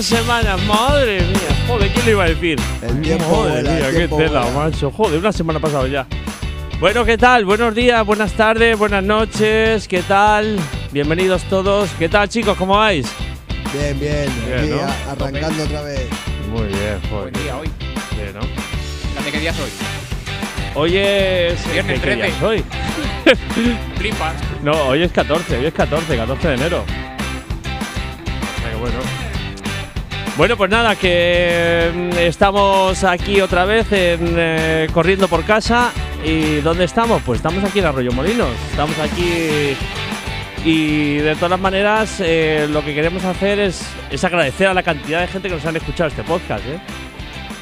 pasado una semana, madre mía. Joder, ¿quién le iba a decir? El tiempo Joder, vuela, el mía, qué tiempo tela, vuela. macho. Joder, una semana ha pasado ya. Bueno, ¿qué tal? Buenos días, buenas tardes, buenas noches, ¿qué tal? Bienvenidos todos. ¿Qué tal, chicos? ¿Cómo vais? Bien, bien, Bien, aquí ¿no? a- arrancando otra vez. Muy bien, joder. Buen día hoy. Bien, ¿no? Qué día soy. Hoy es. Viernes ¿qué- qué día 13. es hoy? Flipas. No, hoy es 14, hoy es 14, 14 de enero. Bueno, pues nada, que mm, estamos aquí otra vez en, eh, corriendo por casa. ¿Y dónde estamos? Pues estamos aquí en Arroyo Molinos. Estamos aquí y de todas maneras eh, lo que queremos hacer es, es agradecer a la cantidad de gente que nos han escuchado este podcast. ¿eh?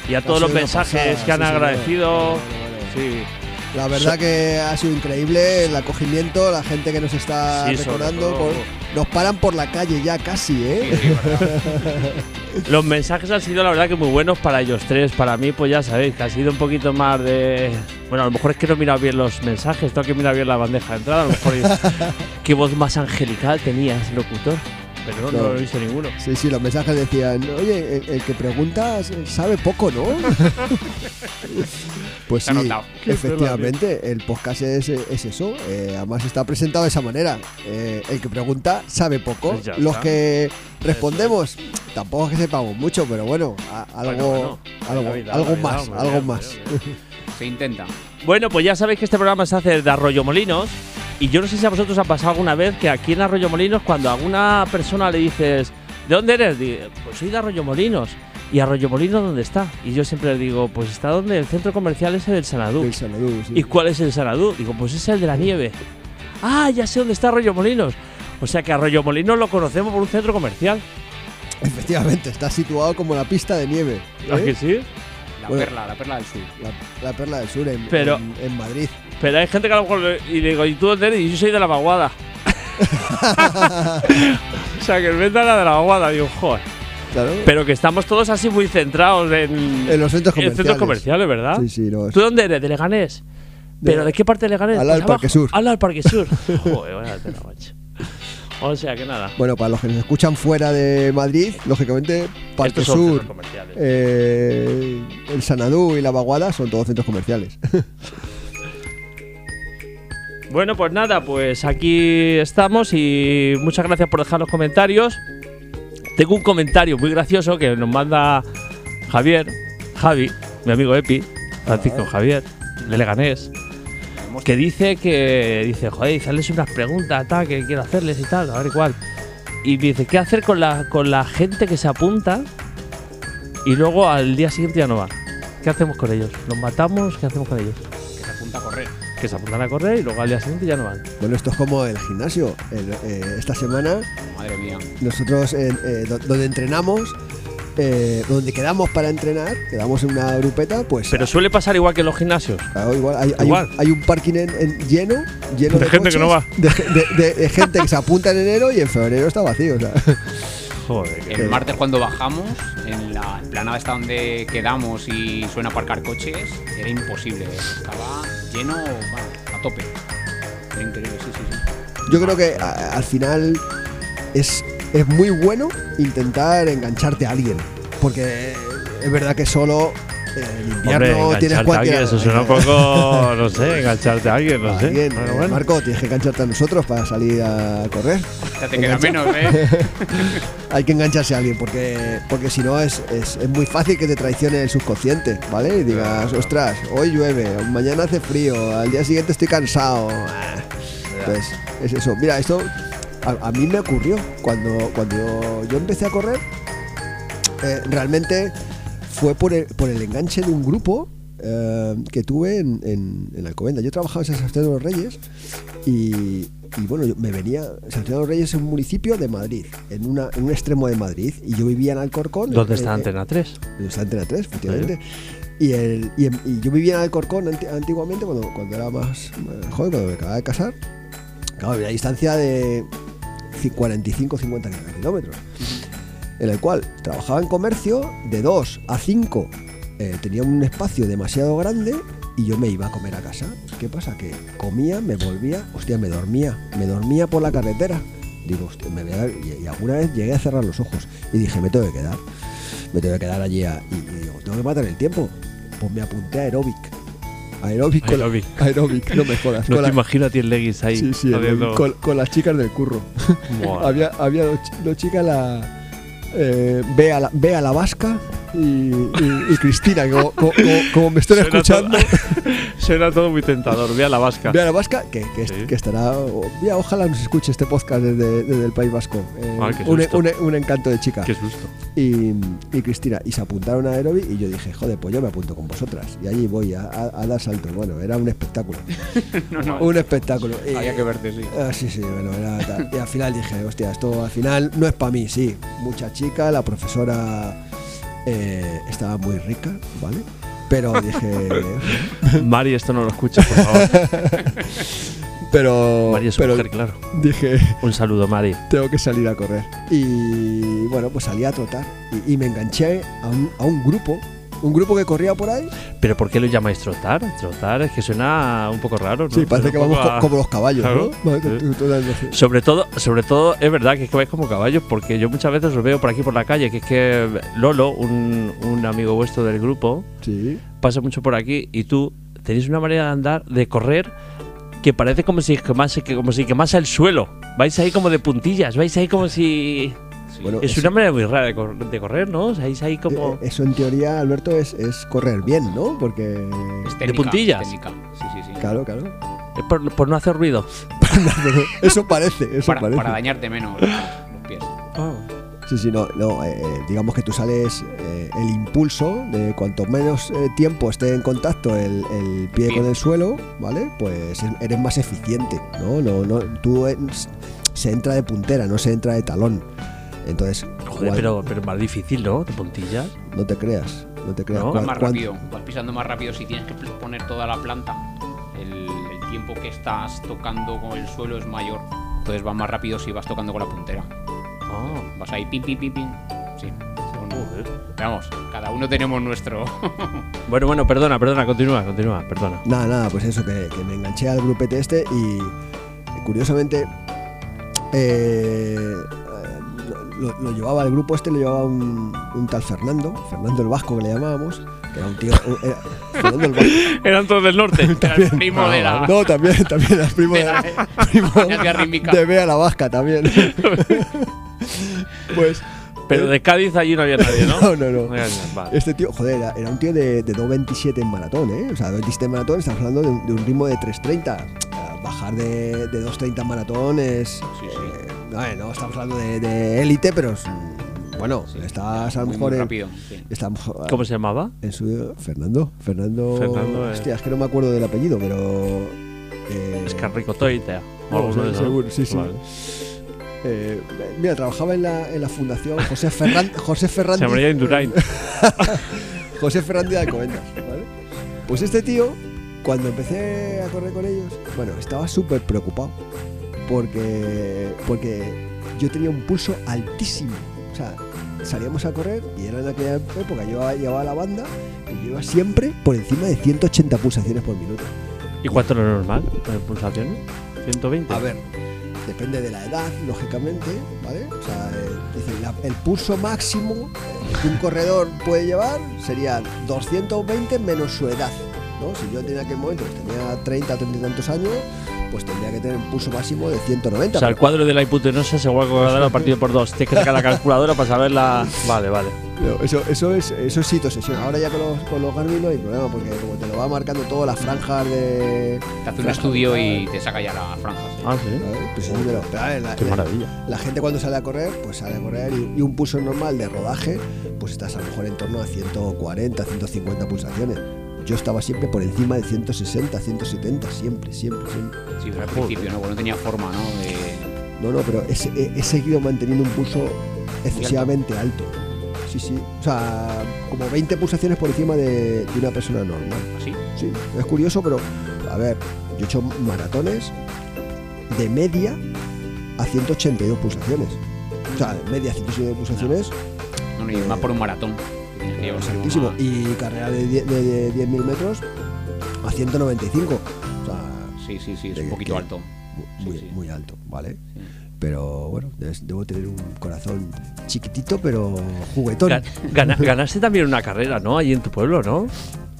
Y a todos los mensajes pasada, que han sí, agradecido. Sí. La verdad que ha sido increíble el acogimiento, la gente que nos está Sí, recordando. por- nos paran por la calle ya casi, ¿eh? Sí, sí, verdad. Los mensajes han sido la verdad que muy buenos para ellos tres. Para mí, pues ya sabéis, que ha sido un poquito más de. Bueno, a lo mejor es que no he mirado bien los mensajes, tengo que mirar bien la bandeja de entrada. A lo mejor es- qué voz más angelical tenía ese locutor. Pero no, no No. lo he visto ninguno. Sí, sí, los mensajes decían, oye, el, el que pregunta sabe poco, ¿no? pues sí, efectivamente, el podcast es, es eso. eh, además está presentado de esa manera. eh, el que pregunta sabe poco. Pues Los está. que respondemos, tampoco es que sepamos mucho, pero bueno, a- algo, Bueno, bueno, algo, la vida, algo la vida, más, algo más. Se intenta. Bueno, pues ya sabéis que este programa se hace de Arroyo Molinos. Y yo no sé si a vosotros ha pasado alguna vez que aquí en Arroyo Molinos, cuando a alguna persona le dices, ¿de dónde eres? Dice, pues soy de Arroyo Molinos. ¿Y Arroyo Molinos dónde está? Y yo siempre le digo, pues está donde el centro comercial ese del Sanadú. El Sanadú, sí. ¿Y cuál es el Sanadú? Digo, pues es el de la nieve. Ah, ya sé dónde está Arroyo Molinos. O sea que Arroyo Molinos lo conocemos por un centro comercial. Efectivamente, está situado como la pista de nieve. ¿A ¿eh? que sí? La Bueno. perla, la perla del sur. la, la perla del sur en, Pero- en- en Madrid. Pero hay gente que a lo mejor. Y le digo, ¿y tú dónde eres? Y yo soy de la vaguada. o sea, que me da la de la vaguada. Digo, joder. Claro. Pero que estamos todos así muy centrados en, en los centros en comerciales. centros comerciales, ¿verdad? Sí, sí, no, es- ¿Tú dónde eres? ¿De Leganés? De- ¿Pero de qué parte de Leganés? al Pues del Parque abajo. Sur. Al Parque Sur. Joder, vaya tela, macho. O sea que nada. Bueno, para los que nos escuchan fuera de Madrid, lógicamente, Parque Sur, comerciales. eh, el Sanadú y la Vaguada son todos centros comerciales. Bueno, pues nada, pues aquí estamos y muchas gracias por dejar los comentarios. Tengo un comentario muy gracioso que nos manda Javier, Javi, mi amigo Epi, Francisco Javier, de Leganés, que dice que, dice, joder, dice, hazles unas preguntas, tal, que quiero hacerles y tal, a ver cuál. Y me dice, ¿qué hacer con la, con la gente que se apunta y luego al día siguiente ya no va? ¿Qué hacemos con ellos? ¿Los matamos? ¿Qué hacemos con ellos? Que se apunta a correr. Que se apuntan a correr y luego al día siguiente ya no van. bueno, esto es como el gimnasio. El- eh, esta semana, Madre mía. nosotros, en, eh, do- donde entrenamos, eh, donde quedamos para entrenar, quedamos en una grupeta, pues. Pero suele pasar igual que en los gimnasios. claro, igual, hay, hay Igual. un, hay un parking en- en lleno, lleno De de, gente que no De, de- de- de gente que se apunta en enero y en febrero está vacío. o sea. Joder, El martes cuando bajamos, en la planada esta donde quedamos y suena aparcar coches, era imposible. Estaba lleno, bueno, a tope. Era increíble, sí, sí, sí. Yo creo que a- al final es, es muy bueno intentar engancharte a alguien. Porque es verdad que solo invierno Hombre, tienes cualquier. eso suena un poco, no sé, engancharte a alguien, no sé. Alguien, Bueno, bueno. Marco, tienes que engancharte a nosotros para salir a correr. Ya te queda menos, ¿eh? Hay que engancharse a alguien porque, porque si no es, es, es muy fácil que te traicione el subconsciente, ¿vale? Y digas, ostras, hoy llueve, mañana hace frío, al día siguiente estoy cansado. Ah, Pues es eso. Mira, esto a, a mí me ocurrió cuando, cuando yo empecé a correr. eh, realmente fue por el, por el enganche de un grupo eh, que tuve en, en, en Alcobendas. Yo trabajaba en San Sebastián de los Reyes y, y bueno, yo me venía. San Sebastián de los Reyes es un municipio de Madrid, en, una, en un extremo de Madrid. Y yo vivía en Alcorcón. ¿Dónde está Antena 3? donde está Antena 3, efectivamente. Y, el, y, en- y yo vivía en Alcorcón anti- antiguamente, cuando, cuando era más eh, joven, cuando me acababa de casar. Claro, había distancia de ci- 45-50 kilómetros. En el cual trabajaba en comercio de 2 a 5. eh, tenía un espacio demasiado grande y yo me iba a comer a casa. ¿Qué pasa? Que comía, me volvía, hostia, me dormía. Me dormía por la carretera. Digo, "Hostia, me voy a- y, alguna vez llegué a cerrar los ojos y dije, me tengo que quedar. Me tengo que quedar allí a- y, y digo, tengo que matar el tiempo. Pues me apunté a aeróbic. Aeróbic con, la- Aeróbic. aeróbic, no me jodas. No con te la- imagino a ti en leggings ahí. sí, sí, con, con las chicas del curro. Había había dos, dos chicas, la, eh, la, Bea la Vasca y, y- y Cristina, que como, como- como- como me Suena escuchando. todo- Suena todo muy tentador. Ve a la vasca. Bea la Vasca, que, que, Sí. que estará. o- mira, ojalá nos escuche este podcast desde, desde el País Vasco. Eh, Ah, un- un encanto de chica. Qué susto. Y, y Cristina, y se apuntaron a Aerobic y yo dije, joder, pues yo me apunto con vosotras. Y allí voy a, a- a dar saltos. Bueno, era un espectáculo. No, no. un espectáculo. Y- Había que verte, sí. Ah, sí, sí, bueno, era tal. Y al final dije, hostia, esto al final no es para mí, sí. Mucha chica, la profesora eh, estaba muy rica, ¿vale? Pero dije, Mari, esto no lo escuches, por favor. pero, Mari es pero mujer, claro. dije, Un saludo, Mari. tengo que salir a correr. Y bueno, pues salí a trotar y, y me enganché a un, a un grupo, un grupo que corría por ahí. ¿Pero por qué lo llamáis trotar? Trotar es que suena un poco raro, ¿no? Sí, parece Suena que vamos a- como los caballos, Claro, ¿no? Sí. Sobre todo, sobre todo, es verdad que es que vais como caballos, porque yo muchas veces os veo por aquí por la calle, que es que Lolo, un, un amigo vuestro del grupo, Sí, pasa mucho por aquí y tú tenéis una manera de andar, de correr, que parece como si quemase, que como si quemase el suelo. Vais ahí como de puntillas, vais ahí como si... Bueno, Es eso- una manera muy rara de, cor- de correr, ¿no? O sea, ahí como... eh, eso en teoría, Alberto, es, es correr bien, ¿no? Porque... Es de puntillas. técnica. Sí, sí, sí. Claro, claro. Es por, por no hacer ruido. Eso parece, eso Para, parece. para dañarte menos los pies. Sí, sí, no, no eh, eh, digamos que tú sales eh, el impulso de cuanto menos eh, tiempo esté en contacto el, el pie con el suelo, ¿vale? Pues eres más eficiente, ¿no? no, no tú eh, se entra de puntera, no se entra de talón. Entonces, Joder, pero, pero más difícil, ¿no? De puntillas. no te creas, no te creas. No, más rápido, vas pisando más rápido si tienes que poner toda la planta. El, el tiempo que estás tocando con el suelo es mayor. Entonces vas más rápido si vas tocando con la puntera. Ah, Vas ahí pim, pim, pim, pim. Sí. Joder. Vamos, cada uno tenemos nuestro. Bueno, bueno, perdona, perdona, continúa, continúa, perdona. Nada, nada, pues eso, que, que me enganché al grupete este y eh, curiosamente eh, lo, lo llevaba el grupo este, lo llevaba un, un tal Fernando, Fernando el Vasco que le llamábamos, que era un tío... era- Fernando el Vasco. Eran todos del norte. Era el primo de la. No, también, también era primo de, de la- primo rítmica. de Bea la Vasca también. pues... Pero de Cádiz allí no había nadie, ¿no? No, no, no. vale. Este tío, joder, era, era un tío de, de 2.27 en maratón, ¿eh? O sea, 2.27 en maratón, estamos hablando de un, de un ritmo de 3.30. Eh, Bajar de, de 2.30 en maratón es. Sí, sí. eh, no, eh, no estamos hablando de- élite, pero es, bueno, Sí, estás a lo mejor muy rápido. sí. estamos ¿Cómo se llamaba? en su Fernando, Fernando. Fernando, eh. Hostia, es que no me acuerdo del apellido, pero. eh, Es Carrico Toitea. O no, sí, seguro, sí, sí. Eh, mira, trabajaba en la, en la fundación José Ferran, José Fernández. Se llamaría Indurain. José Fernández de Alcobendas, ¿vale? Pues este tío, cuando empecé a correr con ellos, bueno, estaba súper preocupado porque, porque yo tenía un pulso altísimo. O sea, salíamos a correr y era en aquella época, yo llevaba la banda y yo iba siempre por encima de 180 pulsaciones por minuto. ¿Y cuánto es lo normal? ¿En pulsaciones? ¿120? A ver, depende de la edad, lógicamente, ¿vale? Eh, el pulso máximo que un corredor puede llevar sería 220 menos su edad, ¿no? Si yo tenía aquel momento, pues tenía 30 o 30 y tantos años, pues tendría que tener un pulso máximo de 190. O sea, el cuadro de la hipotenusa se vuelve a cuadrado partido por dos. Tienes que sacar la calculadora para saber la. Vale, vale. No, eso, eso es eso es sitio sesión. Ahora ya con los, con los Garmin no hay problema, porque como te lo va marcando todas las franjas de. Te hace un estudio y te saca ya las franjas. sí. Ah, sí. ¿sabes? Pues sí, pero, pero, a ver, la- Qué la- maravilla. La gente cuando sale a correr, pues sale a correr y, y un pulso normal de rodaje, pues estás a lo mejor en torno a 140, 150 pulsaciones. Yo estaba siempre por encima de 160, 170, siempre, siempre, siempre. Sí, pero al principio, ¿no? Porque no tenía forma, ¿no? De- No, no, pero he, seguido manteniendo un pulso excesivamente alto. Sí, sí. O sea, como 20 pulsaciones por encima de, de una persona normal. Así. Sí, es curioso, pero a ver, yo he hecho maratones de media a 182 pulsaciones. O sea, de media a 182 pulsaciones, No, no, y más por un maratón. Altísimo. Y carrera de 10 de, de 10.000 metros a 195. O sea, Sí, sí, sí, es de un poquito que- alto. muy, Sí, sí. muy alto, ¿vale? Sí. Pero bueno, debo tener un corazón chiquitito, pero juguetón. Ga- gana- ganaste también una carrera, ¿no? Allí en tu pueblo, ¿no?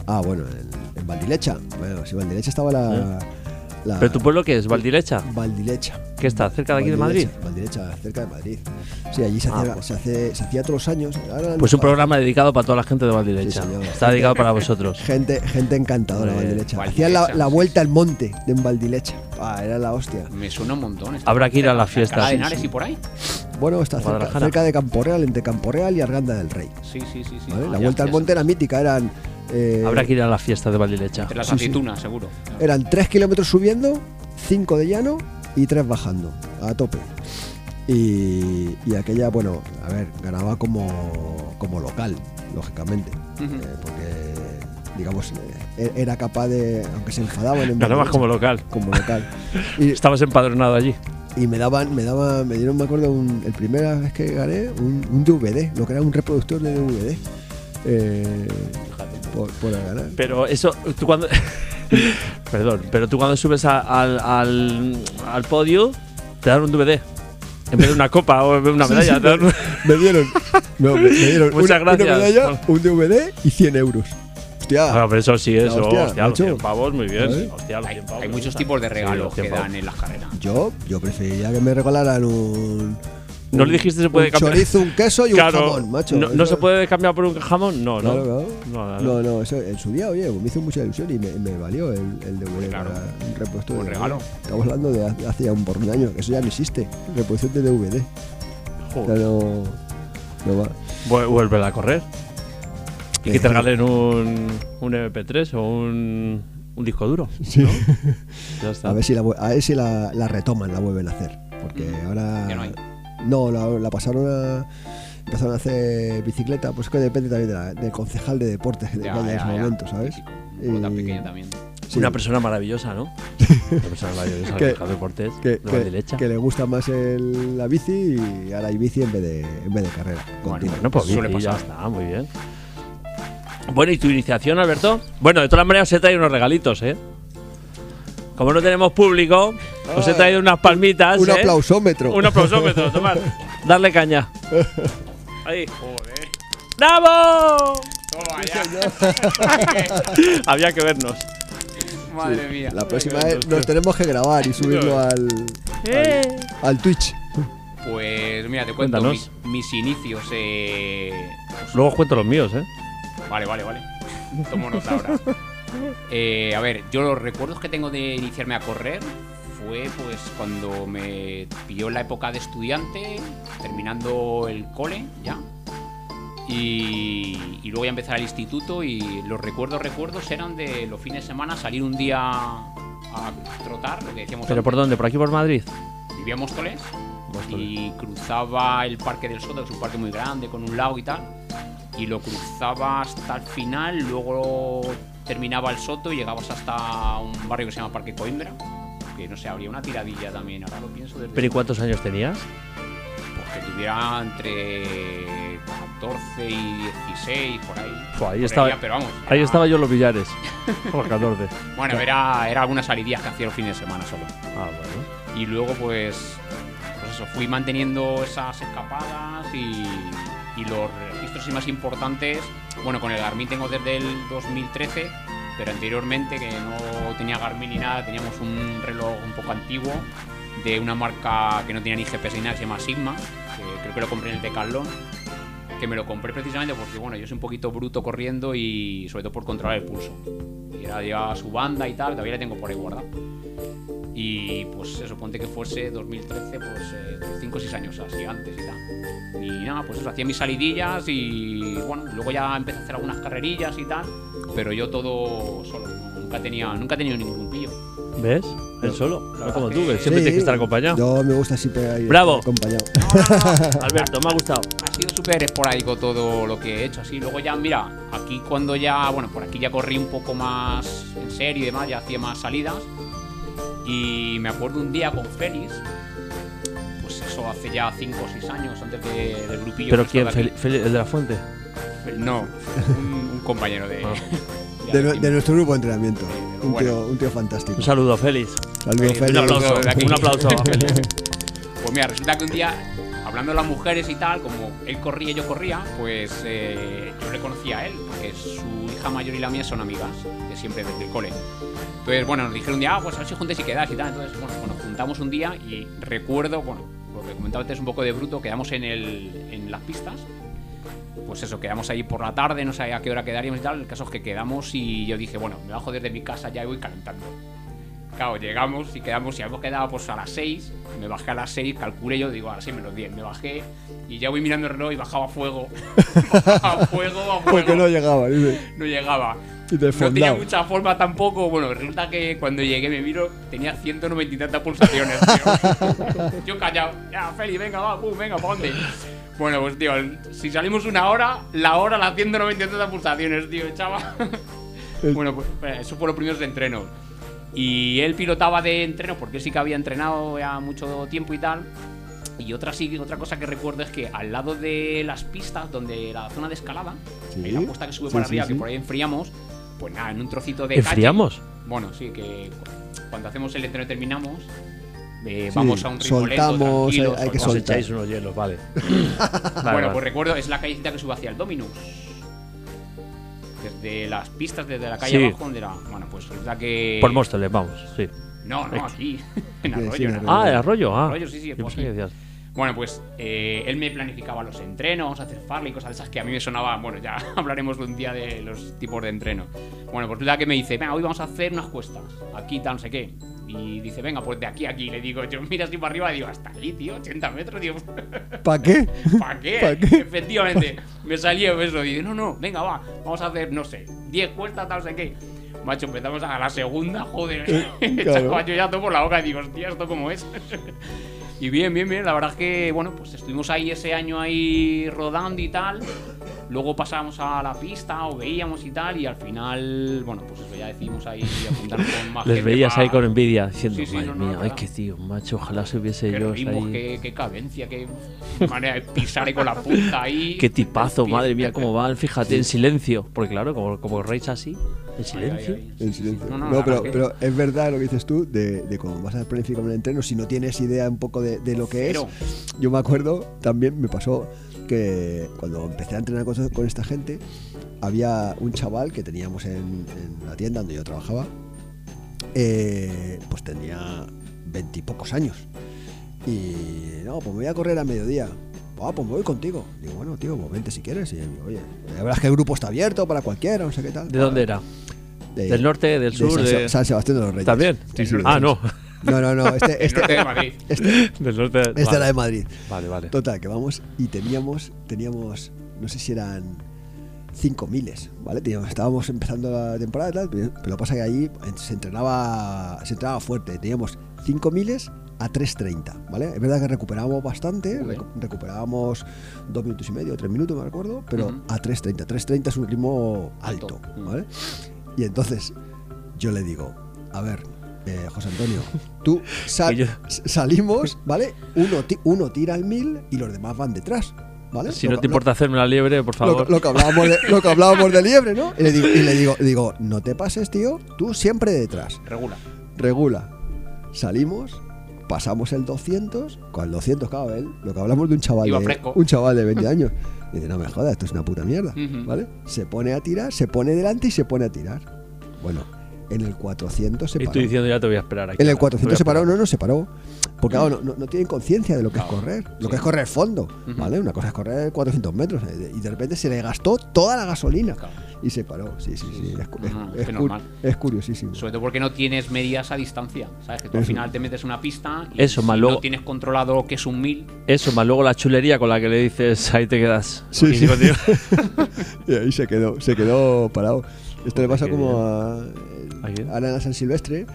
Ah, bueno, en, en Valdilecha. Bueno, si Valdilecha estaba la. La ¿Pero tu pueblo qué es? ¿Valdilecha? Valdilecha. ¿Qué está? ¿Cerca de aquí de Madrid? Valdilecha, Valdilecha, cerca de Madrid. Sí, allí se, Ah, hacía, pues. se, hace, se hacía todos los años. Ahora Pues un programa dedicado para toda la gente de Valdilecha. Sí. Está dedicado para vosotros. Gente, gente encantadora, Eh, Valdilecha. Valdilecha, Hacían la, vuelta al monte de en Valdilecha. Ah, era la hostia. Me suena un montón. Habrá que ir a la Cerca- fiesta, cerca de sí, Henares sí. y por ahí. Bueno, está cerca, cerca de Campo Real, entre Campo Real y Arganda del Rey. Sí, sí, sí. sí. ¿vale? Ah, la vuelta al monte era mítica, eran. Eh, Habrá que ir a la fiesta de Valdilecha. Entre las Sí, sí. aceitunas, seguro. Eran 3 kilómetros subiendo, 5 de llano y 3 bajando, a tope. Y, y aquella, bueno, a ver, ganaba como, como local, lógicamente. Eh, porque, digamos, eh, era capaz de. Aunque se enfadaban en Ganabas como local. como local. Y, Estabas empadronado allí. y me daban, me daban, me dieron, me acuerdo, un, el primera vez que gané, un, un DVD, lo que era un reproductor de DVD. eh, por, por ganar. Pero eso, tú cuando. Perdón, pero tú cuando subes a- al, al, al podio, te dan un DVD. En vez de una copa o en vez de una Sí, medalla. sí, dan un- Me dieron, no, me, me dieron Muchas una, una gracias. medalla, un DVD y 100 euros. Hostia, Ah, pero eso sí, eso. hostia, Hostia, los macho. 100 pavos, muy bien. Hostia, los Hay, 100 pavos. hay me muchos tipos de Sí, regalos los 100 que dan en las carreras. yo, yo preferiría que me regalaran un. ¿No un- le dijiste se puede un cambiar? chorizo, un queso y Claro, un jamón, macho. no, se puede cambiar por un jamón? No, no. Claro, claro. No, no, no. No, no, eso en su día, oye, me hizo mucha ilusión y me, me valió el, el DVD Claro. para un repuesto de DVD. regalo. Estamos hablando de hace, un por un año, que eso ya no existe. Reproducción de DVD. Ya Joder. no, no va. Vu- Vuelve a correr. Y que te regalen un, un MP3 o un, un disco duro. Sí. Ya está. A ver si, la, a ver si la, la retoman, la vuelven a hacer. Porque Mm, ahora. ya no hay. No, la, la pasaron a. Empezaron a hacer bicicleta, pues es que depende también de la- del concejal de deportes de ese momento, ¿sabes? Pueblo tan Y- pequeño también. Sí. Una persona maravillosa, ¿no? Una persona maravillosa, Que- de deportes, que, le gusta más el- la bici y ahora hay bici en vez de, en vez de carrera. Bueno. Bueno, pues Suele bici, ya pasar. está, muy bien. Bueno, ¿y tu iniciación, Alberto? Bueno, de todas maneras os he traído unos regalitos, ¿eh? Como no tenemos público, os he Ay, traído unas palmitas, un ¿eh? aplausómetro. Un aplausómetro, tomad. Darle caña. Ahí. Joder. ¡Bravo! Toma ya. Había que vernos. Madre mía. La próxima vez nos tenemos que grabar y subirlo al, Eh. al Twitch. Pues mira, te cuento Cuéntanos. mi- mis inicios. Eh... Luego os cuento los míos, ¿eh? Vale, vale, vale. Tomo nota ahora. Eh, a ver, yo los recuerdos que tengo de iniciarme a correr fue pues cuando me pilló la época de estudiante, terminando el cole ya. Y, y luego ya empezar el instituto y los recuerdos, recuerdos eran de los fines de semana salir un día a trotar, lo que decíamos ¿Pero por dónde? ¿Por aquí por Madrid? Vivía en Móstoles Móstoles. y cruzaba el Parque del Soto, que es un parque muy grande con un lago y tal. Y lo cruzaba hasta el final, luego terminaba el Soto y llegabas hasta un barrio que se llama Parque Coimbra. Que no sé, habría una tiradilla también, ahora lo pienso desde. ¿Pero y cuántos años tenías? Pues que tuviera entre 14 y 16, por ahí. Fua, ahí Por estaba- pero vamos. Ahí estaba yo en los billares. Por 14. Bueno, era, era algunas salidillas que hacía los fines de semana solo. Ah, bueno. Y luego, pues, pues eso, fui manteniendo esas escapadas y, y los registros y más importantes. Bueno, con el Garmin tengo desde el 2013, pero anteriormente, que no tenía Garmin ni nada, teníamos un reloj un poco antiguo de una marca que no tenía ni GPS ni nada, se llama Sigma, que creo que lo compré en el Decathlon. Que me lo compré precisamente porque, bueno, yo soy un poquito bruto corriendo y sobre todo por controlar el pulso. Y era llevaba su banda y tal, todavía la tengo por ahí guardada. Y pues eso, ponte que fuese 2013, pues 5 o 6 años así antes y tal. Y nada, pues eso, hacía mis salidillas y bueno, luego ya empecé a hacer algunas carrerillas y tal, pero yo todo solo, nunca tenía, nunca he tenido ningún grupillo. ¿Ves? Él solo. No como que tú, que sí. siempre tienes que estar acompañado. Yo me gusta siempre Bravo. acompañado. Alberto, me ha gustado. Ha sido súper esporádico todo lo que he hecho así. Luego ya, mira, aquí cuando ya, bueno, por aquí ya corrí un poco más en serio y demás, ya hacía más salidas. Y me acuerdo un día con Félix, pues eso hace ya 5 o 6 años antes de- del grupillo. ¿Pero quién? Fel- Fel- ¿El de la fuente? No, un, un compañero de. Ah. De, nu- de nuestro grupo de entrenamiento. Un Bueno. tío, un tío fantástico. Un saludo, Félix. Saludos, Un Un Félix. aplauso, un aplauso a Félix. Pues mira, resulta que un día, hablando de las mujeres y tal, como él corría y yo corría, pues eh, yo le conocía a él, porque su hija mayor y la mía son amigas, de siempre desde el cole. Entonces, bueno, nos dijeron un día, ah, pues a ver si juntes y quedas y tal. Entonces, bueno, pues nos juntamos un día y recuerdo, bueno, lo que comentaba antes un poco de bruto, quedamos en, el, en las pistas. Pues eso, quedamos ahí por la tarde, no sé a qué hora quedaríamos y tal. El caso es que quedamos y yo dije, bueno, me bajo desde mi casa ya voy calentando. Claro, llegamos y quedamos, y habíamos quedado pues a las 6, me bajé a las 6, calculé yo, digo, a las 6 menos 10, me bajé y ya voy mirando el reloj y bajaba a fuego. a fuego, a fuego. Porque no llegaba, dice. No llegaba. Y te No tenía mucha forma tampoco. Bueno, resulta que cuando llegué me miro, tenía 190 y tantas pulsaciones, tío. Yo callado. Ya, Feli, venga, va, pum, venga, ¿pa' dónde? Bueno, pues tío, si salimos una hora, la hora las 190 y tantas pulsaciones, tío, chaval. bueno, pues eh, eso fue los primeros de entreno. Y él pilotaba de entreno porque él sí que había entrenado ya mucho tiempo y tal. Y otra sí, otra cosa que recuerdo es que al lado de las pistas, donde la zona de escalada, Sí. en la puesta que sube Sí, para arriba, sí. que por ahí enfriamos, pues nada, en un trocito de calle. ¿Enfriamos? Bueno, sí, que cu- cuando hacemos el entreno y terminamos, eh, Sí, vamos a un ritmo soltamos, tranquilo, hay- hay que Os soltar. echáis unos hielos, vale. Vale, Bueno, vale. pues recuerdo, es la callecita que sube hacia el Dominus. Desde las pistas, desde la calle Sí. abajo, donde era. Bueno, pues resulta que. Por Móstoles, vamos, sí. No, no, aquí. En Sí, sí, Arroyo. en en Arroyo. Ah, el arroyo, ah. Arroyo, sí, sí, Aquí. Bueno, pues eh, él me planificaba los entrenos, hacer farley y cosas de esas que a mí me sonaban. Bueno, ya hablaremos un día de los tipos de entreno. Bueno, pues resulta que me dice, venga, hoy vamos a hacer unas cuestas. Aquí, tal, no sé qué. Y dice, venga, pues de aquí a aquí. Le digo, yo mira así para arriba y digo, hasta allí, tío, 80 metros. Digo, ¿Para qué? ¿para qué? ¿Pa' qué? Efectivamente, me salió eso. Dice, no, no, venga, va, vamos a hacer, no sé, 10 cuestas, tal, no sé qué. Macho, empezamos a la segunda, joder. Claro. Chaval, yo ya por la boca y digo, hostia, ¿esto cómo es? Y bien, bien, bien. La verdad es que, bueno, pues estuvimos ahí ese año ahí rodando y tal. Luego pasamos a la pista o veíamos y tal. Y al final, bueno, pues eso ya decidimos ahí apuntarnos con más Les gente veías pa- ahí con envidia, diciendo, Sí, sí, madre no, no, mía, ay, qué tío, macho, ojalá se hubiese yo qué, qué cadencia, qué manera de pisar con la punta ahí. Qué tipazo, Sí. madre mía, cómo van, fíjate, en silencio. Porque claro, como, como corréis así, en silencio. En silencio. No, No, no, pero, que- pero es verdad lo que dices tú de, de cuando vas a planificar un entreno, si no tienes idea un poco de, de lo que Cero. es. Yo me acuerdo, también me pasó que cuando empecé a entrenar con, con esta gente, había un chaval que teníamos en, en la tienda donde yo trabajaba, eh, pues tenía veintipocos años. Y no, pues me voy a correr a mediodía. Ah, pues me voy contigo. Digo, bueno, tío, pues vente si quieres. Y yo, oye, la verdad es que el grupo está abierto para cualquiera, no sé qué tal. ¿De dónde era? De- ¿Del norte, del de sur? San, de- San Sebastián de los Reyes. ¿También? Sí, sí, ah, no. No, no, no. Este, El este, norte de Madrid. este, Del norte. este vale. era de Madrid. Vale, vale. Total, que vamos y teníamos, teníamos, no sé si eran 5 miles, ¿vale? Teníamos- estábamos empezando la temporada y tal, pero pero lo que pasa es que ahí se entrenaba, se entrenaba fuerte. Teníamos 5 miles a 3.30, ¿vale? Es verdad que recuperábamos bastante, recu- recuperábamos dos minutos y medio, tres minutos, me acuerdo, pero Ujú. a 3.30. 3.30 es un ritmo alto, Alto. ¿vale? Y entonces yo le digo, a ver, eh, José Antonio, tú sal- yo- salimos, ¿vale? Uno, ti- uno tira al mil y los demás van detrás, ¿vale? Si Lo no te importa hacerme la liebre, por lo, lo- favor. lo que hablábamos de, lo que hablábamos de liebre, ¿no? Y le digo, y le digo, digo, no te pases, tío, tú siempre detrás. Regula. Regula. Salimos, pasamos el 200, con el 200, claro, él, lo que hablamos de un chaval Iba de fresco. un chaval de 20 años. Y dice, no me jodas, esto es una puta mierda. ¿vale? Se pone a tirar, se pone delante y se pone a tirar. Bueno, en el 400 se Y paró. estoy diciendo, ya te voy a esperar aquí. En el Te 400 voy a se paró, no, no se paró. Porque claro, no, no, no tienen conciencia de lo que es correr. Lo sí. que es correr fondo. Una cosa es correr 400 metros. eh, Y de repente se le gastó toda la gasolina. Claro. Y se paró. Sí, sí, sí. Es, cu- es- es cu- curiosísimo. Sobre todo porque no tienes medidas a distancia. ¿Sabes? Que tú al final te metes una pista y Eso, si más no luego- tienes controlado que es un mil. Eso, más luego la chulería con la que le dices, ahí te quedas. Sí, Y sí. digo, tío, Y ahí se quedó, se quedó parado. Esto le pasa como a, ¿A quién? ahora en la San Silvestre,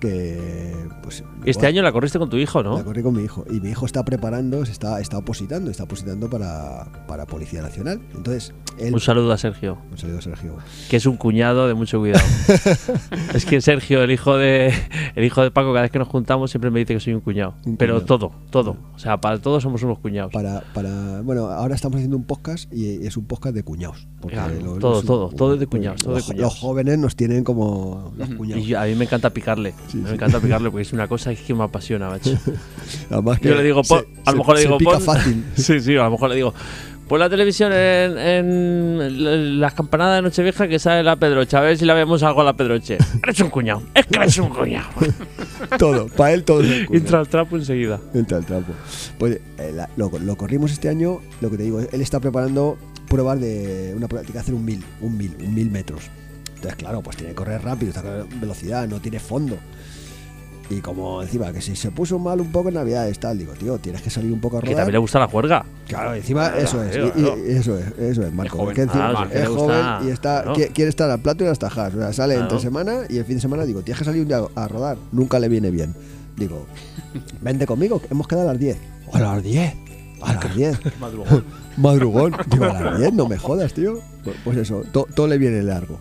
que pues Este año la corriste con tu hijo, La ¿no? corrí con mi hijo. Y mi hijo está preparando, se está, está opositando, está opositando para, para Policía Nacional. Entonces, él. Un saludo a Sergio, Un saludo, Sergio. que es un cuñado de mucho cuidado. es que Sergio, el hijo de el hijo de Paco, cada vez que nos juntamos siempre me dice que soy un cuñado. Un Pero cuñado. todo, todo. O sea, para todos somos unos cuñados. Para, para, bueno, ahora estamos haciendo un podcast y es un podcast de cuñados. porque Claro, los- todo, los- todo, todo de cuñados, todo de los, cuñados. los jóvenes nos tienen como los cuñados. Y a mí me encanta picarle. Sí, me sí. encanta picarle porque es una cosa que me apasiona, macho. Además que Yo le digo, se- a se- lo mejor le se digo, pica pon- fácil. Sí, sí, a lo mejor le digo, pon la televisión en, en las campanadas de Nochevieja que sale la Pedroche, a ver si la vemos algo a la Pedroche. Eres un cuñado, es que eres un cuñado. todo, para él todo. Entra al trapo enseguida. Entra el trapo. Pues eh, la- lo, lo corrimos este año, lo que te digo, él está preparando pruebas de una que hacer un mil, un mil, un mil metros. Entonces, claro, pues tiene que correr rápido, está con velocidad, no tiene fondo. Y como encima, que si se puso mal un poco en Navidades, tal, digo, tío, tienes que salir un poco a Que rodar. también le gusta la juerga. Claro, encima Claro, eso es, claro, y- y- claro. eso es, eso es, Marco. joven. que encima Ah, que es le gusta, joven y está, quiere estar al plato y a las tajas. O sea, sale Claro. entre semana y el fin de semana digo, tienes que salir un día a rodar. Nunca le viene bien. Digo, vente conmigo, que hemos quedado a las 10. A las 10. A las 10. Madrugón. Digo, a las 10, no me jodas, tío. Pues, eso, to- todo le viene largo.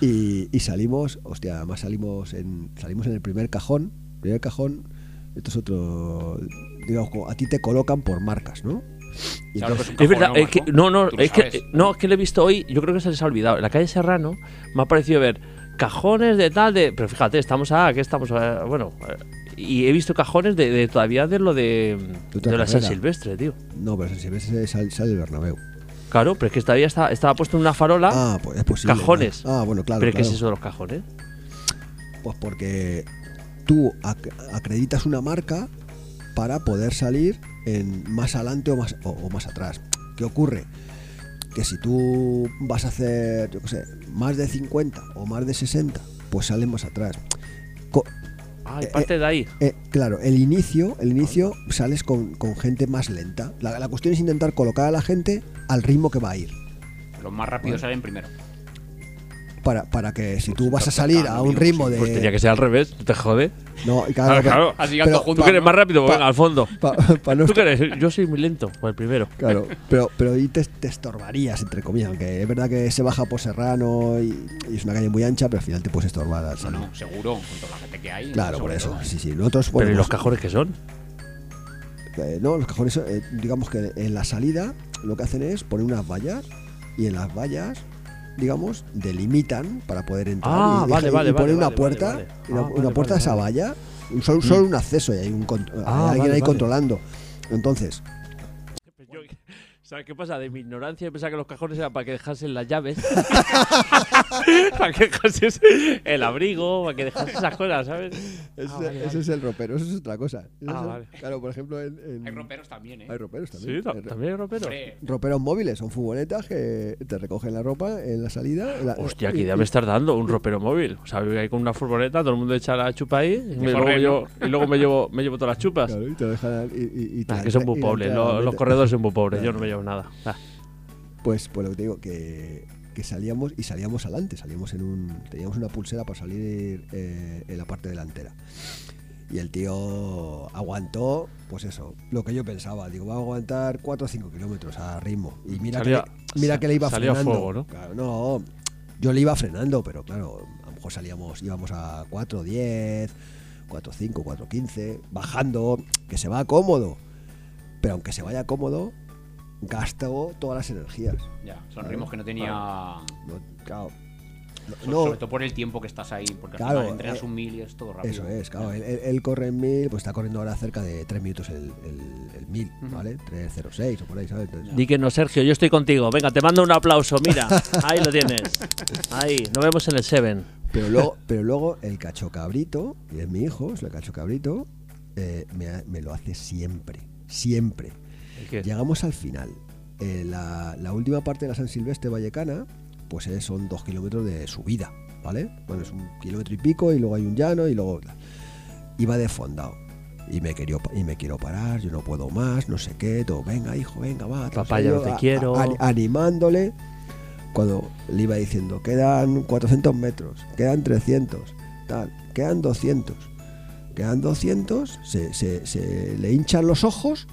Y, y salimos, hostia, además salimos en, salimos en el primer cajón. Primer cajón, esto es otro. Digamos, como a ti te colocan por marcas, ¿no? Y Claro, entonces- que Es verdad, es que, no, no, lo es que, no, es que le he visto hoy, yo creo que se les ha olvidado. En la calle Serrano me ha parecido ver cajones de tal, de. Pero fíjate, estamos a. ¿Qué estamos? a- bueno, y he visto cajones de, de todavía de lo de. De la San. Silvestre, tío. No, pero si ves sale, sale el Bernabéu. Claro, pero es que todavía está, estaba puesto en una farola. Ah, pues es posible. Cajones. Ah, bueno, claro. pero ¿qué claro. es eso de los cajones? Pues porque tú ac- acreditas una marca para poder salir en más adelante o más, o, o más atrás. ¿Qué ocurre? Que si tú vas a hacer, yo qué sé, más de 50 o más de 60, pues salen más atrás. Eh, parte de ahí. eh, claro, el inicio, el inicio sales con, con gente más lenta. La, la cuestión es intentar colocar a la gente al ritmo que va a ir. Los más rápidos salen primero. Para, para que si tú Pues vas a salir a un ritmo de. Pues tenía que ser al revés, no te jode. No, claro, Claro, claro. Así pero- juntos, Tú que eres ¿no? más rápido, pues Pa- venga, al fondo. pa- pa no ¿Tú qué estar- eres? Yo soy muy lento, pues el primero. Claro, pero, pero ahí te, te estorbarías, entre comillas, aunque es verdad que se baja por Serrano y, y es una calle muy ancha, pero al final te puedes estorbar No, salir. no, seguro, con toda la gente que hay. Claro, por eso. todo. Sí, sí. Nosotros, Pero ¿y los pues, cajones qué son? eh, no, los cajones, eh, digamos que en la salida lo que hacen es poner unas vallas y en las vallas, digamos, delimitan para poder entrar. Ah, y, vale, y vale, poner vale, una puerta, una, Ah, puerta a esa valla, solo, solo un acceso y hay, un cont- hay Ah, alguien ahí controlando. Entonces, ¿Sabes qué pasa? De mi ignorancia pensaba que los cajones eran para que dejasen las llaves. para que dejases el abrigo, para que dejases esas cosas, ¿sabes? ese, Ah, vale, ese vale. es el ropero, eso es otra cosa. Eso Ah, es- vale. Claro, por ejemplo, en, en- Hay roperos también, ¿eh? hay roperos también. Sí, ta- Hay ro- también hay ropero. Hombre, roperos móviles, son furgonetas que te recogen la ropa en la salida. en la- Hostia, qué y- idea me estás dando, un ropero móvil. O sea, voy ahí con una furgoneta, todo el mundo echa la chupa ahí y, me- luego, me llevo, y luego me llevo, me llevo todas las chupas. Claro, y te dejan y, y- y te la que son muy y pobres, los, corredores son muy pobres, yo no me llevo nada. Ah, Pues, pues lo que te digo, que, que salíamos y salíamos adelante, salíamos en un. Teníamos una pulsera para salir eh, en la parte delantera. Y el tío aguantó, pues eso, lo que yo pensaba. Digo, va a aguantar 4 o 5 kilómetros a ritmo. Y mira, Salía- que, le, mira que le iba salía frenando. fuego, ¿no? Claro, no, yo le iba frenando, pero claro, a lo mejor salíamos, íbamos a 4, 10, 4, 5, 4, 15, bajando, que se va cómodo. Pero aunque se vaya cómodo, gastó todas las energías. ya, son Claro, ritmos que no tenía. No, claro. so- No, Sobre todo por el tiempo que estás ahí, porque al Claro, final entrenas eh, un mil y es todo rápido. eso es, claro. Él, él- él corre en mil, pues está corriendo ahora cerca de 3 minutos el, el, el mil. ¿vale? 3.06 o por ahí, ¿sabes? Entonces, Di que no, Sergio, yo estoy contigo. Venga, te mando un aplauso, mira. Ahí lo tienes. Ahí, nos vemos en el Seven. Pero luego, pero luego el cacho cabrito, y es mi hijo, es el cacho cabrito, eh, me, ha- me lo hace siempre, siempre. Llegamos al final. Eh, la, la última parte de la San Silvestre Vallecana, pues eh, son dos kilómetros de subida, ¿vale? Bueno, es un kilómetro y pico y luego hay un llano y luego... Iba de fondado. Y me, quería, y me quiero parar, yo no puedo más, no sé qué, todo, venga hijo, venga, va. Papá, ya no te a- quiero. a- animándole, cuando le iba diciendo, quedan 400 metros, quedan 300, tal, quedan 200, quedan 200, se, se- se le hinchan los ojos,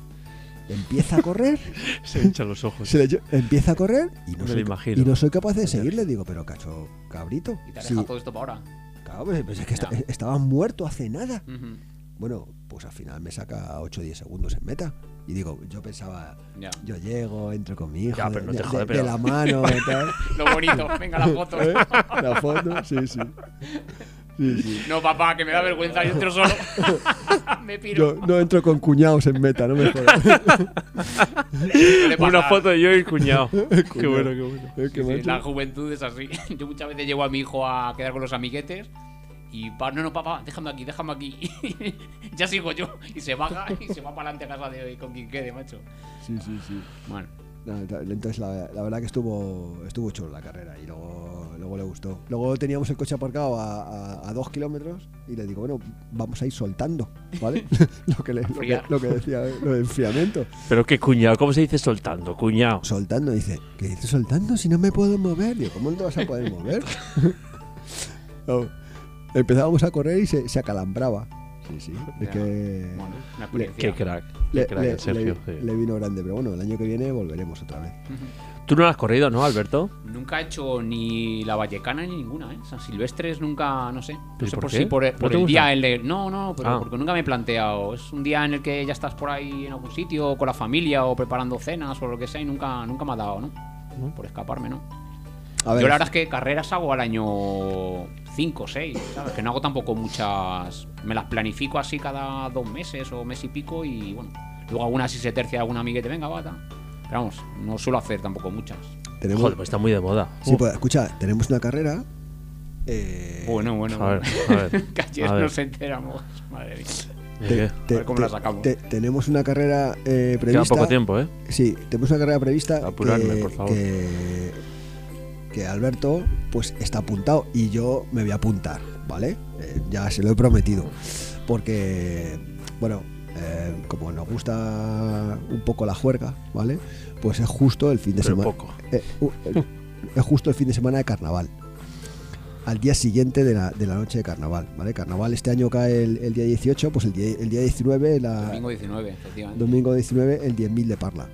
empieza a correr, Se me hinchan los ojos. se le echa- empieza a correr y no, soy, lo imagino. y no soy capaz de seguirle. Digo, pero cacho, cabrito. Y te has sí, dejado todo esto para ahora. claro, pues, pues es que esta- Ya. estaba muerto hace nada. Ujú, Bueno, pues al final me saca 8 o 10 segundos en meta. Y digo, yo pensaba, Ya. yo llego, entro con mi hijo, Ya, pero no de, te de- jode, de pero- la mano y tal. Lo bonito, venga la foto. ¿Eh? La foto, sí, sí. Sí, sí. No, papá, que me da vergüenza, yo entro solo. me piro. Yo no entro con cuñados en meta, no me jodas. Una foto de yo y el cuñado. qué Cuñado. bueno, qué bueno. Es que, Sí, macho, la juventud es así. Yo muchas veces llevo a mi hijo a quedar con los amiguetes y pa, no, no, papá, déjame aquí, déjame aquí. ya sigo yo. Y se baja y se va para adelante a casa de con quien quede, macho. Sí, sí, sí. Bueno, No, entonces la, la verdad que estuvo estuvo chulo la carrera y luego, luego le gustó. Luego teníamos el coche aparcado a, a- a dos kilómetros y le digo, bueno, vamos a ir soltando, ¿vale? lo, que le- lo, que, Enfriar. lo que decía, lo de enfriamiento. Pero qué cuñado, ¿cómo se dice soltando? Cuñado. Soltando, dice, ¿qué dices soltando si no me puedo mover? Digo, ¿cómo no te vas a poder mover? No. Empezábamos a correr y se, se acalambraba. Sí, sí. Es que bueno, una. Qué crack. le, Qué crack, le- Sergio. le- sí. le vino grande. Pero bueno, el año que viene volveremos otra vez. Tú no lo has corrido, ¿no, Alberto? Nunca he hecho ni la Vallecana ni ninguna, ¿eh? San Silvestres nunca, no sé. No ¿Y sé por por, qué? si por, ¿No por el gusta? día en el. No, no, pero Ah. porque nunca me he planteado. Es un día en el que ya estás por ahí en algún sitio con la familia o preparando cenas o lo que sea y nunca, nunca me ha dado, ¿no? Por escaparme, ¿no? A ver, Yo la verdad es que carreras hago al año 5 o 6, ¿sabes? Que no hago tampoco muchas... Me las planifico así cada dos meses o mes y pico y bueno. Luego alguna si se tercia algún amiguete, venga, bata. Pero vamos, no suelo hacer tampoco muchas. tenemos, Joder, pues está muy de moda. sí, pues, escucha, tenemos una carrera. eh, Bueno, bueno. A ver, bueno. a ver. que ayer a ver. nos enteramos. Madre mía. A ver cómo te- la sacamos. te- tenemos una carrera eh, Queda prevista. poco tiempo, ¿eh? Sí, tenemos una carrera prevista. Apurarme, que, por favor. Que, que Alberto, pues está apuntado y yo me voy a apuntar, ¿vale? Eh, ya se lo he prometido. Porque, bueno, eh, como nos gusta un poco la juerga, ¿vale? Pues es justo el fin de Pero semana. poco. eh, uh, es justo el fin de semana de carnaval. Al día siguiente de la, de la noche de carnaval, ¿vale? Carnaval este año cae el, el día 18, pues el día, el día 19 la, Domingo 19, efectivamente. domingo 19 el 10.000 de Parla.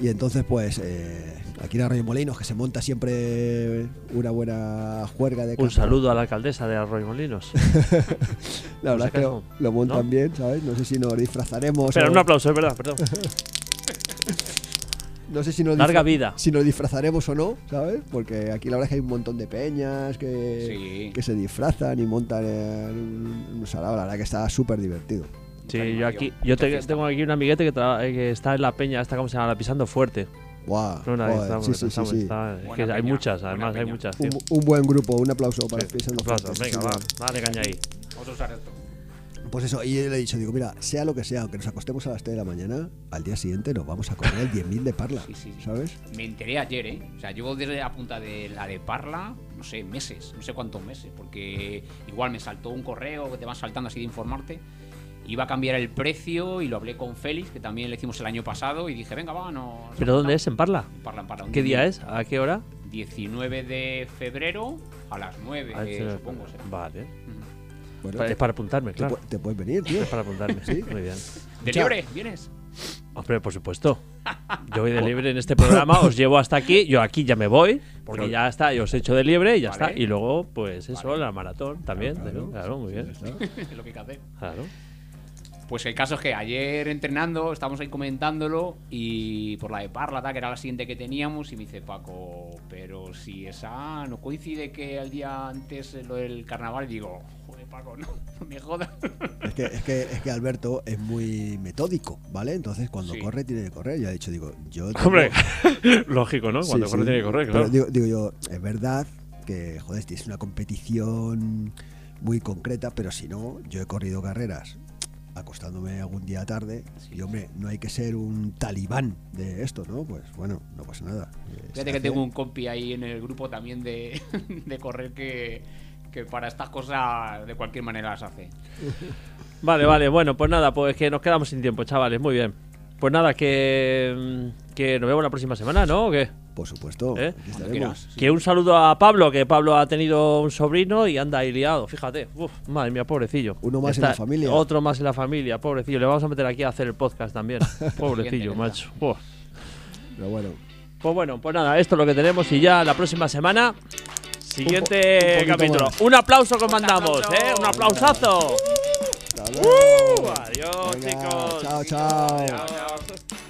Y entonces, pues, eh, aquí en Arroyo Molinos, que se monta siempre una buena juerga de Un carnaval. saludo a la alcaldesa de Arroyo Molinos. La verdad es que lo, montan ¿No? bien, ¿sabes? No sé si nos disfrazaremos. Espera, o- un aplauso, es verdad, perdón. No sé si nos, Larga disfra- vida. si nos disfrazaremos o no, ¿sabes? Porque aquí la verdad es que hay un montón de peñas que, Sí. que se disfrazan y montan en un, un sarao. La verdad que está súper divertido. Sí, yo aquí, yo te- tengo aquí un amiguete que, tra- eh, que está en la peña, esta cómo se llama, la pisando fuerte. Guau, No, una joder, estamos- sí, sí, sí, estamos- sí. está- es que hay muchas, además hay muchas. tío. Un, un buen grupo, un aplauso para Sí, Pisando aplausos, Fuerte, sí, venga, va, dale caña ahí. Vamos a usar esto. Pues eso, y le he dicho, digo, mira, sea lo que sea, aunque nos acostemos a las 3 de la mañana, al día siguiente nos vamos a correr el 10.000 de Parla, Sí, sí, sí. ¿sabes? Me enteré ayer, ¿eh? O sea, llevo desde la punta de la de Parla, no sé, meses, no sé cuántos meses, porque igual me saltó un correo que te van saltando así de informarte. Iba a cambiar el precio y lo hablé con Félix, que también le hicimos el año pasado, y dije, venga, va, no. ¿Pero dónde es? ¿En Parla? Parla, en Parla. ¿Qué día día es? ¿A qué hora? 19 de febrero a las 9, Ah, eh, sí, supongo. será. Vale. Bueno, Pa- Es para apuntarme, te, claro. te puedes venir, tío. Es para apuntarme. Sí. Muy bien. ¿De libre? ¿Vienes? Hombre, por supuesto. Yo voy de libre en este programa, os llevo hasta aquí, yo aquí ya me voy, porque Pero- ya está, yo os echo de libre y ya Vale. está. Y luego, pues eso, Vale. la maratón también. Claro, claro, muy bien. Ya está. es lo que hay que hacer. Claro. Pues el caso es que ayer entrenando, estábamos ahí comentándolo y por la de Parla, que era la siguiente que teníamos, y me dice Paco, pero si esa no coincide que al día antes lo del carnaval, digo, joder Paco, no, no me jodas. Es que, es, que, es que Alberto es muy metódico, ¿vale? Entonces cuando Sí. corre tiene que correr. Ya he dicho, digo, yo... tengo- Hombre, lógico, ¿no? Cuando sí. corre tiene que correr, Pero claro. digo, digo yo, es verdad que, joder, es una competición muy concreta, pero si no, yo he corrido carreras acostándome algún día tarde y, hombre, no hay que ser un talibán de esto, ¿no? Pues bueno, no pasa nada. Eh, Fíjate que tengo un compi ahí en el grupo también de, de correr que, que para estas cosas de cualquier manera las hace. Vale, vale, bueno, pues nada, pues que nos quedamos sin tiempo, chavales, muy bien. Pues nada, que, mm, que nos vemos la próxima semana, ¿no? ¿O qué? Por supuesto, ¿Eh? aquí estaremos. Que un saludo a Pablo, que Pablo ha tenido un sobrino y anda ahí liado, fíjate. Uf, madre mía, pobrecillo. Uno más en la familia. Otro más en la familia, pobrecillo. Le vamos a meter aquí a hacer el podcast también. Pobrecillo, macho. Uf. Pero bueno, Pues bueno, pues nada, esto es lo que tenemos y ya la próxima semana. Siguiente un capítulo. más. Un aplauso que mandamos. ¿eh? Un aplausazo. Adiós, Venga, chicos. chao, chao. Adiós.